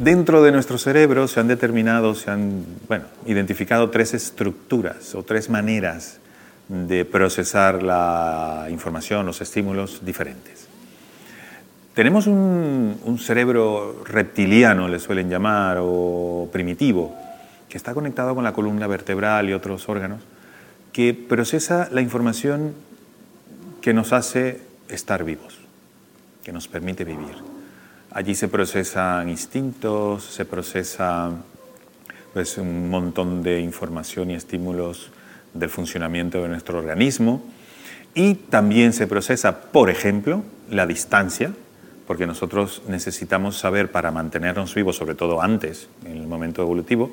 Dentro de nuestro cerebro se han determinado, se han bueno, identificado tres estructuras o tres maneras de procesar la información, los estímulos diferentes. Tenemos un, un, cerebro reptiliano, le suelen llamar, o primitivo, que está conectado con la columna vertebral y otros órganos, que procesa la información que nos hace estar vivos, que nos permite vivir. Allí se procesan instintos, se procesa pues, un montón de información y estímulos del funcionamiento de nuestro organismo y también se procesa, por ejemplo, la distancia, porque nosotros necesitamos saber para mantenernos vivos, sobre todo antes, en el momento evolutivo,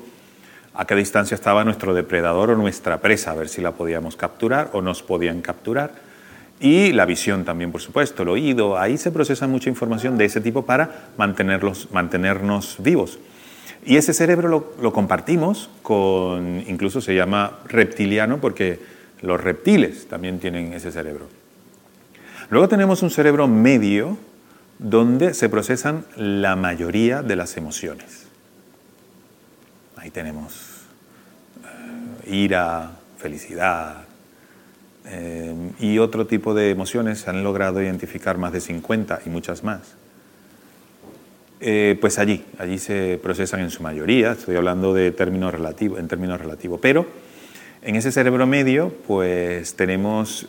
a qué distancia estaba nuestro depredador o nuestra presa, a ver si la podíamos capturar o nos podían capturar. Y la visión también, por supuesto, el oído, ahí se procesa mucha información de ese tipo para mantenerlos, mantenernos vivos. Y ese cerebro lo, lo, compartimos con, incluso se llama reptiliano porque los reptiles también tienen ese cerebro. Luego tenemos un cerebro medio donde se procesan la mayoría de las emociones. Ahí tenemos eh, ira, felicidad eh, y otro tipo de emociones. Se han logrado identificar más de 50 y muchas más. Eh, pues allí, allí se procesan en su mayoría, estoy hablando de términos relativo, en términos relativos, pero en ese cerebro medio, pues tenemos,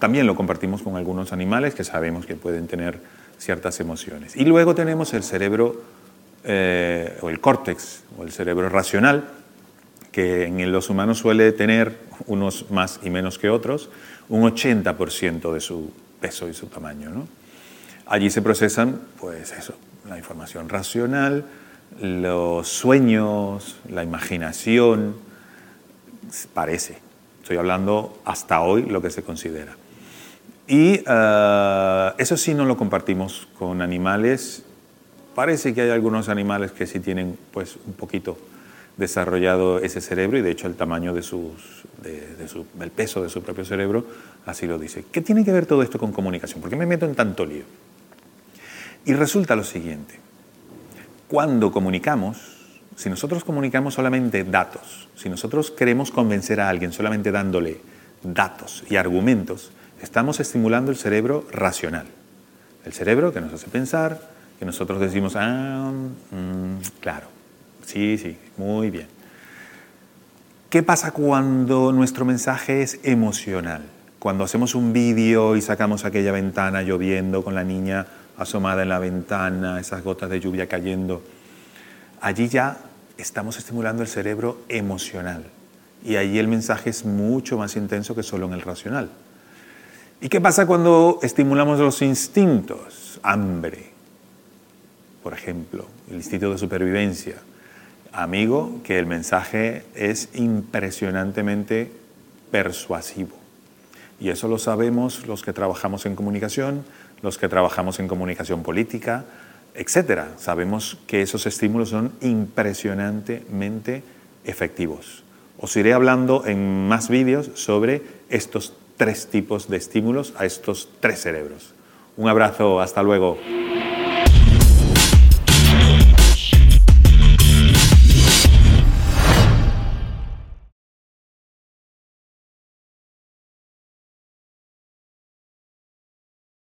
también lo compartimos con algunos animales que sabemos que pueden tener ciertas emociones. Y luego tenemos el cerebro eh, o el córtex o el cerebro racional, que en los humanos suele tener unos más y menos que otros, un 80% de su peso y su tamaño. Allí se procesan, pues eso, la información racional, los sueños, la imaginación, parece. Estoy hablando hasta hoy lo que se considera. Y uh, eso sí no lo compartimos con animales. Parece que hay algunos animales que sí tienen pues, un poquito desarrollado ese cerebro y de hecho el tamaño de sus, de, su, del peso de su propio cerebro así lo dice. ¿Qué tiene que ver todo esto con comunicación? ¿Por qué me meto en tanto lío? Y resulta lo siguiente. Cuando comunicamos, si nosotros comunicamos solamente datos, si nosotros queremos convencer a alguien solamente dándole datos y argumentos, estamos estimulando el cerebro racional. El cerebro que nos hace pensar, que nosotros decimos, ah, mm, claro, sí, sí, muy bien. ¿Qué pasa cuando nuestro mensaje es emocional? Cuando hacemos un vídeo y sacamos aquella ventana lloviendo con la niña asomada en la ventana, esas gotas de lluvia cayendo, allí ya estamos estimulando el cerebro emocional. Y allí el mensaje es mucho más intenso que solo en el racional. ¿Y qué pasa cuando estimulamos los instintos? Hambre, por ejemplo, el instinto de supervivencia. Amigo, que el mensaje es impresionantemente persuasivo. Y eso lo sabemos los que trabajamos en comunicación, los que trabajamos en comunicación política, etc. Sabemos que esos estímulos son impresionantemente efectivos. Os iré hablando en más vídeos sobre estos tres tipos de estímulos a estos tres cerebros. Un abrazo, hasta luego.